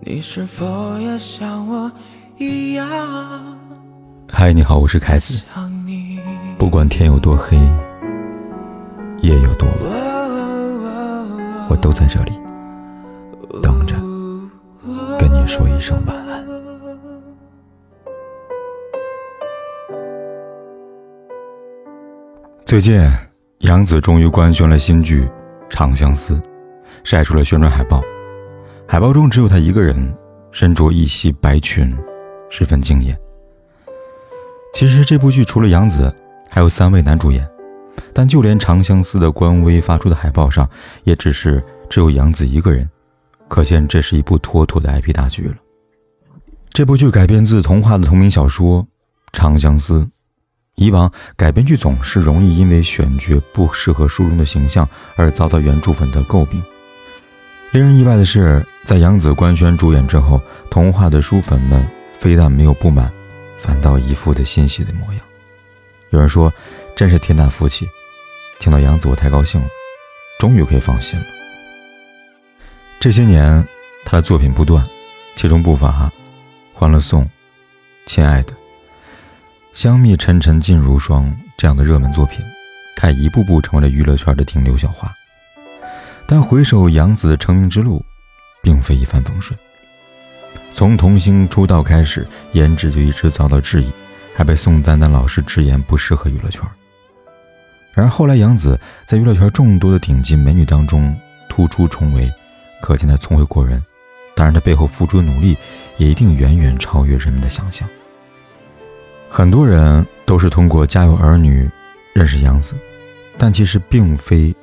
你是否也像我一样？嗨，你好，我是凯子。不管天有多黑，夜有多晚，我都在这里等着跟你说一声晚安。最近，杨紫终于官宣了新剧《长相思》，晒出了宣传海报。海报中只有她一个人，身着一袭白裙，十分惊艳。其实这部剧除了杨紫，还有三位男主演，但就连《长相思》的官微发出的海报上，也只是只有杨紫一个人，可见这是一部妥妥的 IP 大剧了。这部剧改编自童话的同名小说《长相思》，以往改编剧总是容易因为选角不适合书中的形象而遭到原著粉的诟病。令人意外的是，在杨紫官宣主演之后，童话的书粉们非但没有不满，反倒一副的欣喜的模样。有人说：“真是天大福气，听到杨紫我太高兴了，终于可以放心了。”这些年，他的作品不断，其中不乏《欢乐颂》《亲爱的》《香蜜沉沉烬如霜》这样的热门作品，他一步步成为了娱乐圈的顶流小花。但回首杨紫的成名之路，并非一帆风顺。从童星出道开始，颜值就一直遭到质疑，还被宋丹丹老师直言不适合娱乐圈。然而后来，杨紫在娱乐圈众多的顶级美女当中突出重围，可见她聪慧过人。当然，她背后付出的努力也一定远远超越人们的想象。很多人都是通过《家有儿女》认识杨紫，但其实并非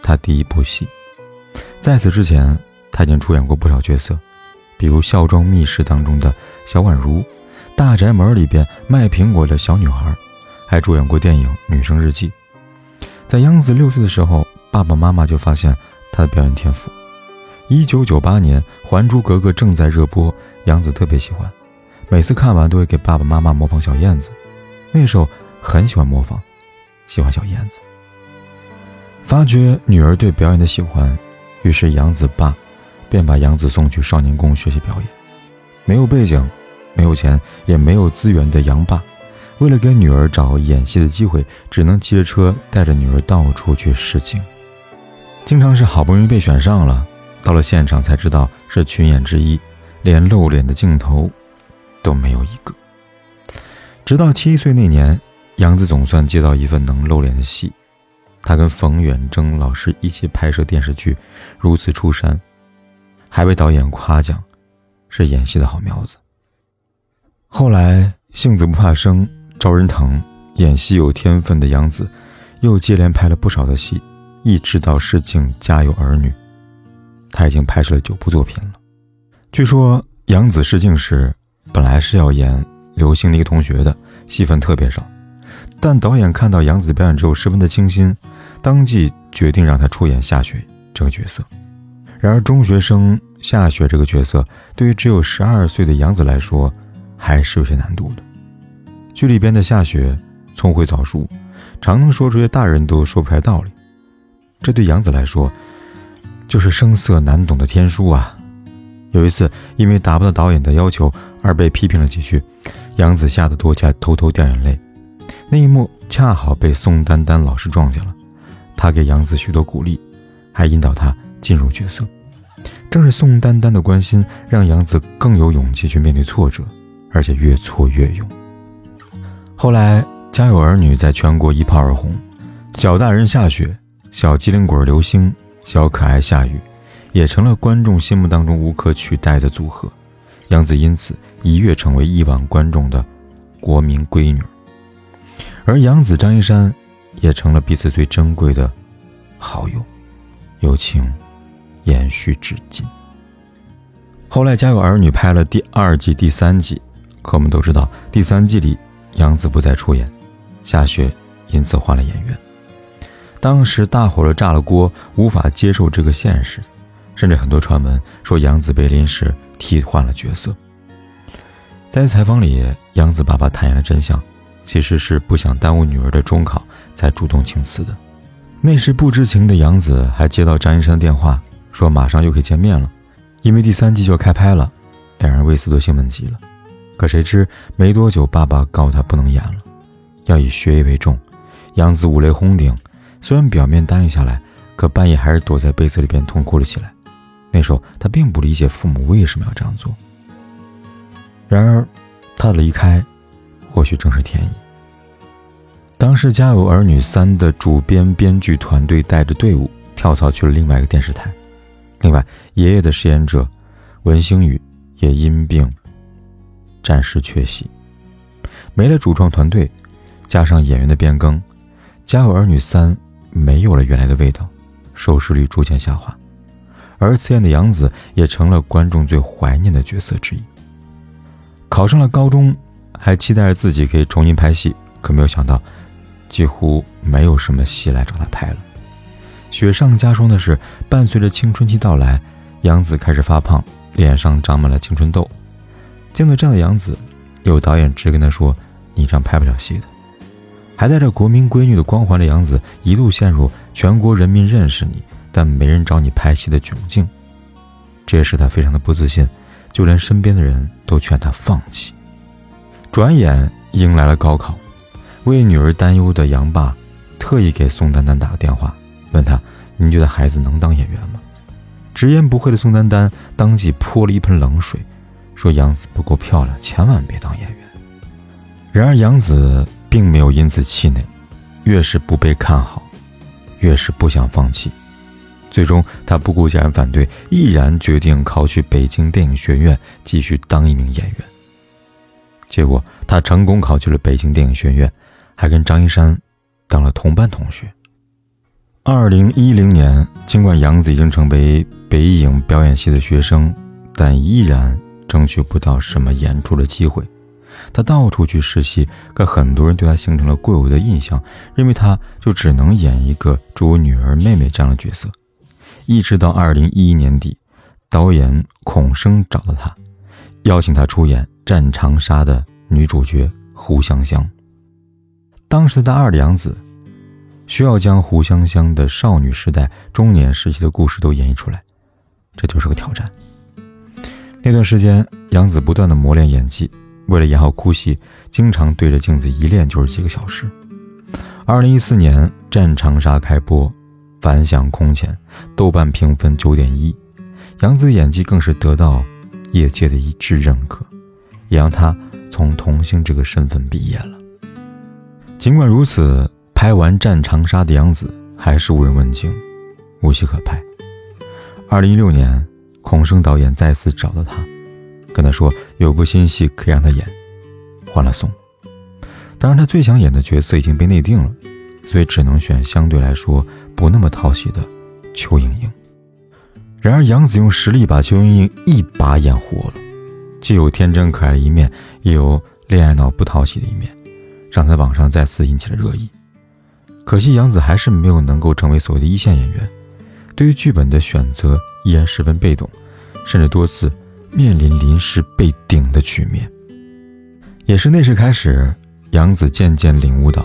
她第一部戏。在此之前，她已经出演过不少角色，比如《孝庄秘史》当中的小宛如，《大宅门》里边卖苹果的小女孩，还主演过电影《女生日记》。在杨紫六岁的时候，爸爸妈妈就发现她的表演天赋。一九九八年，《还珠格格》正在热播，杨紫特别喜欢，每次看完都会给爸爸妈妈模仿小燕子。那时候很喜欢模仿，喜欢小燕子。发觉女儿对表演的喜欢。于是杨子爸便把杨子送去少年宫学习表演。没有背景、没有钱、也没有资源的杨爸，为了给女儿找演戏的机会，只能骑着车带着女儿到处去试镜。经常是好不容易被选上了，到了现场才知道是群演之一，连露脸的镜头都没有一个。直到七岁那年，杨子总算接到一份能露脸的戏。他跟冯远征老师一起拍摄电视剧，如此出山，还被导演夸奖是演戏的好苗子。后来性子不怕生，招人疼，演戏有天分的杨紫，又接连拍了不少的戏，一直到试镜《家有儿女》，他已经拍摄了九部作品了。据说杨紫试镜时，本来是要演刘星的一个同学的，戏份特别少。但导演看到杨紫表演之后十分的倾心，当即决定让她出演夏雪这个角色。然而，中学生夏雪这个角色对于只有十二岁的杨紫来说，还是有些难度的。剧里边的夏雪聪慧早熟，常能说出些大人都说不出来道理，这对杨紫来说就是声色难懂的天书啊！有一次，因为达不到导演的要求而被批评了几句，杨紫吓得躲起来，偷偷掉眼泪。那一幕恰好被宋丹丹老师撞见了，他给杨紫许多鼓励，还引导她进入角色。正是宋丹丹的关心，让杨紫更有勇气去面对挫折，而且越挫越勇。后来，《家有儿女》在全国一炮而红，小大人下雪、小机灵鬼刘星、小可爱夏雨，也成了观众心目当中无可取代的组合。杨紫因此一跃成为亿万观众的国民闺女。而杨紫、张一山也成了彼此最珍贵的好友，友情延续至今。后来《家有儿女》拍了第二季、第三季，可我们都知道，第三季里杨紫不再出演，夏雪因此换了演员。当时大伙儿炸了锅，无法接受这个现实，甚至很多传闻说杨紫被临时替换了角色。在采访里，杨紫爸爸坦言了真相。其实是不想耽误女儿的中考，才主动请辞的。那时不知情的杨紫还接到张一山的电话，说马上又可以见面了，因为第三季就要开拍了，两人为此都兴奋极了。可谁知没多久，爸爸告诉他不能演了，要以学业为重。杨子五雷轰顶，虽然表面答应下来，可半夜还是躲在被子里边痛哭了起来。那时候他并不理解父母为什么要这样做。然而，他的离开，或许正是天意。当时《家有儿女三》的主编编剧团队带着队伍跳槽去了另外一个电视台。另外，爷爷的饰演者文星宇也因病暂时缺席。没了主创团队，加上演员的变更。《家有儿女三》没有了原来的味道，收视率逐渐下滑，而刺眼的杨紫也成了观众最怀念的角色之一。考上了高中，还期待着自己可以重新拍戏，可没有想到，几乎没有什么戏来找他拍了。雪上加霜的是，伴随着青春期到来，杨紫开始发胖，脸上长满了青春痘。见到这样的杨紫，有导演直接跟他说：“你这样拍不了戏的。”还带着国民闺女的光环的杨紫，一度陷入全国人民认识你，但没人找你拍戏的窘境，这也使他非常的不自信，就连身边的人都劝他放弃。转眼迎来了高考，为女儿担忧的杨爸特意给宋丹丹打个电话，问他：“你觉得孩子能当演员吗？”直言不讳的宋丹丹当即泼了一盆冷水，说：“杨紫不够漂亮，千万别当演员。”然而杨紫。并没有因此气馁，越是不被看好，越是不想放弃。最终，他不顾家人反对，毅然决定考取北京电影学院，继续当一名演员。结果，他成功考取了北京电影学院，还跟张一山当了同班同学。二零一零年，尽管杨子已经成为北影表演系的学生，但依然争取不到什么演出的机会。他到处去试戏，可很多人对他形成了固有的印象，认为他就只能演一个诸如女儿、妹妹这样的角色。一直到二零一一年底，导演孔笙找到他，邀请他出演《战长沙》的女主角胡香香。当时的大二的杨子，需要将胡湘湘的少女时代、中年时期的故事都演绎出来，这就是个挑战。那段时间，杨子不断的磨练演技。为了演好哭戏，经常对着镜子一练就是几个小时。二零一四年《战长沙》开播，反响空前，豆瓣评分九点一，杨紫演技更是得到业界的一致认可，也让她从童星这个身份毕业了。尽管如此，拍完《战长沙》的杨紫还是无人问津，无戏可拍。二零一六年，孔笙导演再次找到他。跟他说有部新戏可以让他演，换了宋。当然，他最想演的角色已经被内定了，所以只能选相对来说不那么讨喜的邱莹莹。然而，杨紫用实力把邱莹莹一把演活了，既有天真可爱的一面，也有恋爱脑不讨喜的一面，让在网上再次引起了热议。可惜，杨紫还是没有能够成为所谓的一线演员，对于剧本的选择依然十分被动，甚至多次。面临临时被顶的局面，也是那时开始，杨子渐渐领悟到，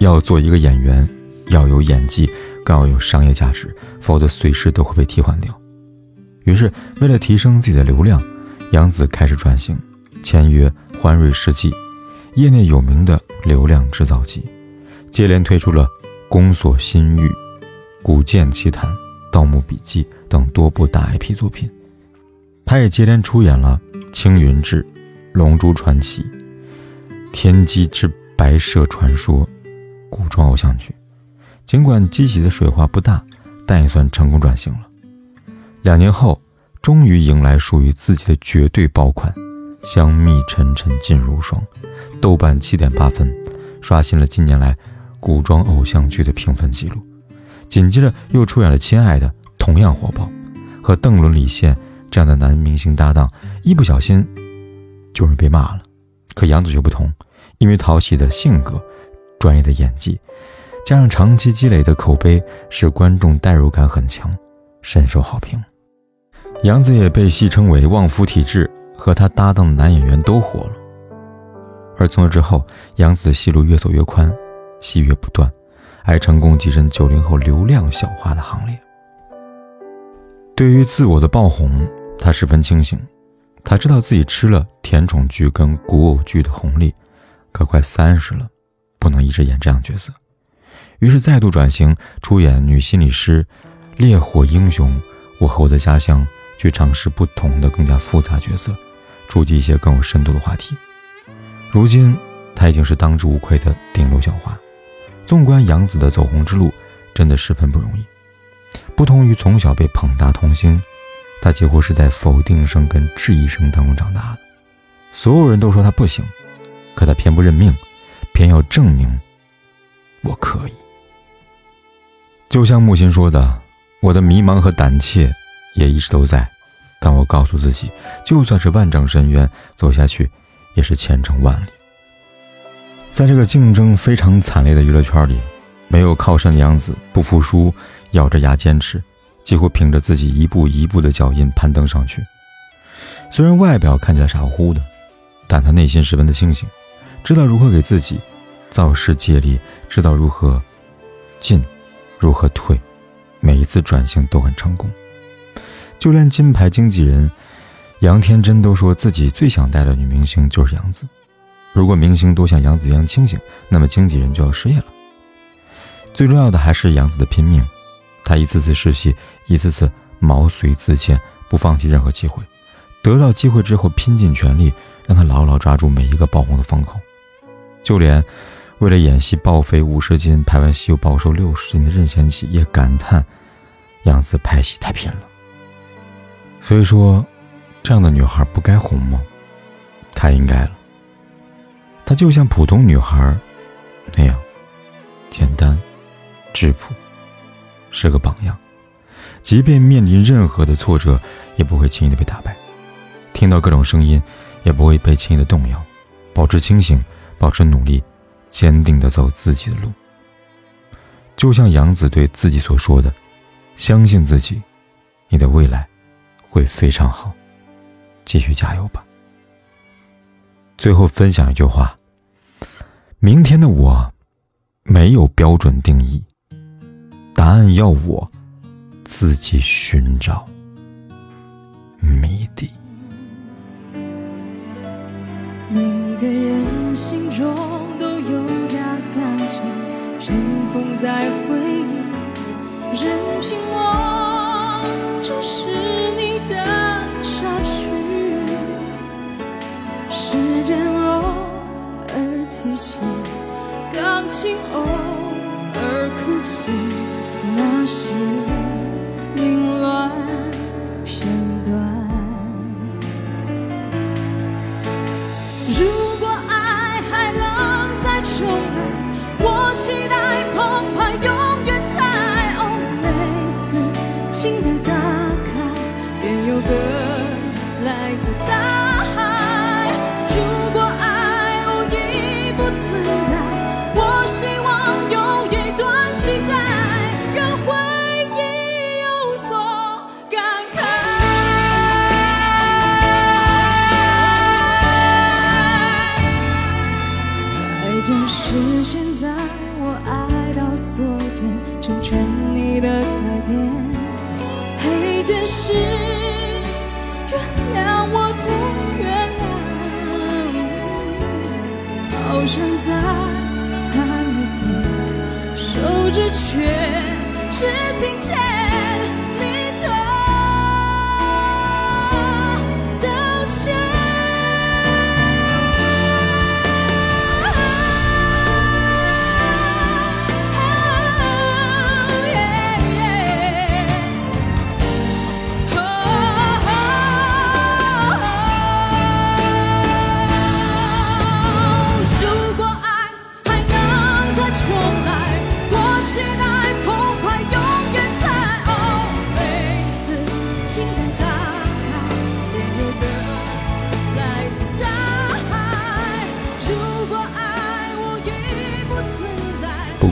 要做一个演员，要有演技，更要有商业价值，否则随时都会被替换掉。于是，为了提升自己的流量，杨子开始转型，签约欢瑞世纪，业内有名的流量制造机，接连推出了《宫锁心玉》《古剑奇谭》《盗墓笔记》等多部大 IP 作品。他也接连出演了《青云志》《龙珠传奇》《天机之白蛇传说》古装偶像剧，尽管激起的水花不大，但也算成功转型了。两年后，终于迎来属于自己的绝对爆款《香蜜沉沉烬如霜》，豆瓣七点八分，刷新了近年来古装偶像剧的评分记录。紧接着又出演了《亲爱的》，同样火爆，和邓伦、李现。这样的男明星搭档，一不小心就是被骂了。可杨紫却不同，因为讨喜的性格、专业的演技，加上长期积累的口碑，使观众代入感很强，深受好评。杨紫也被戏称为“旺夫体质”，和她搭档的男演员都火了。而从那之后，杨紫的戏路越走越宽，戏越不断，还成功跻身九零后流量小花的行列。对于自我的爆红。他十分清醒，他知道自己吃了甜宠剧跟古偶剧的红利，可快三十了，不能一直演这样角色，于是再度转型出演女心理师、烈火英雄、我和我的家乡，去尝试不同的更加复杂角色，触及一些更有深度的话题。如今，他已经是当之无愧的顶流小花。纵观杨紫的走红之路，真的十分不容易。不同于从小被捧大童星。他几乎是在否定声跟质疑声当中长大的，所有人都说他不行，可他偏不认命，偏要证明我可以。就像木心说的：“我的迷茫和胆怯也一直都在，但我告诉自己，就算是万丈深渊，走下去也是前程万里。”在这个竞争非常惨烈的娱乐圈里，没有靠山的杨子不服输，咬着牙坚持。几乎凭着自己一步一步的脚印攀登上去。虽然外表看起来傻乎乎的，但他内心十分的清醒，知道如何给自己造势借力，知道如何进，如何退，每一次转型都很成功。就连金牌经纪人杨天真都说自己最想带的女明星就是杨紫。如果明星都像杨紫一样清醒，那么经纪人就要失业了。最重要的还是杨紫的拼命。他一次次试戏，一次次毛遂自荐，不放弃任何机会。得到机会之后，拼尽全力，让他牢牢抓住每一个爆红的风口。就连为了演戏报废五十斤，拍完戏又暴瘦六十斤的任贤齐也感叹杨紫拍戏太拼了。所以说，这样的女孩不该红吗？她应该了。她就像普通女孩那样简单质朴。是个榜样，即便面临任何的挫折，也不会轻易的被打败；听到各种声音，也不会被轻易的动摇。保持清醒，保持努力，坚定的走自己的路。就像杨子对自己所说的：“相信自己，你的未来会非常好。”继续加油吧。最后分享一句话：明天的我，没有标准定义。答案要我自己寻找谜底。每个人心中 Oh.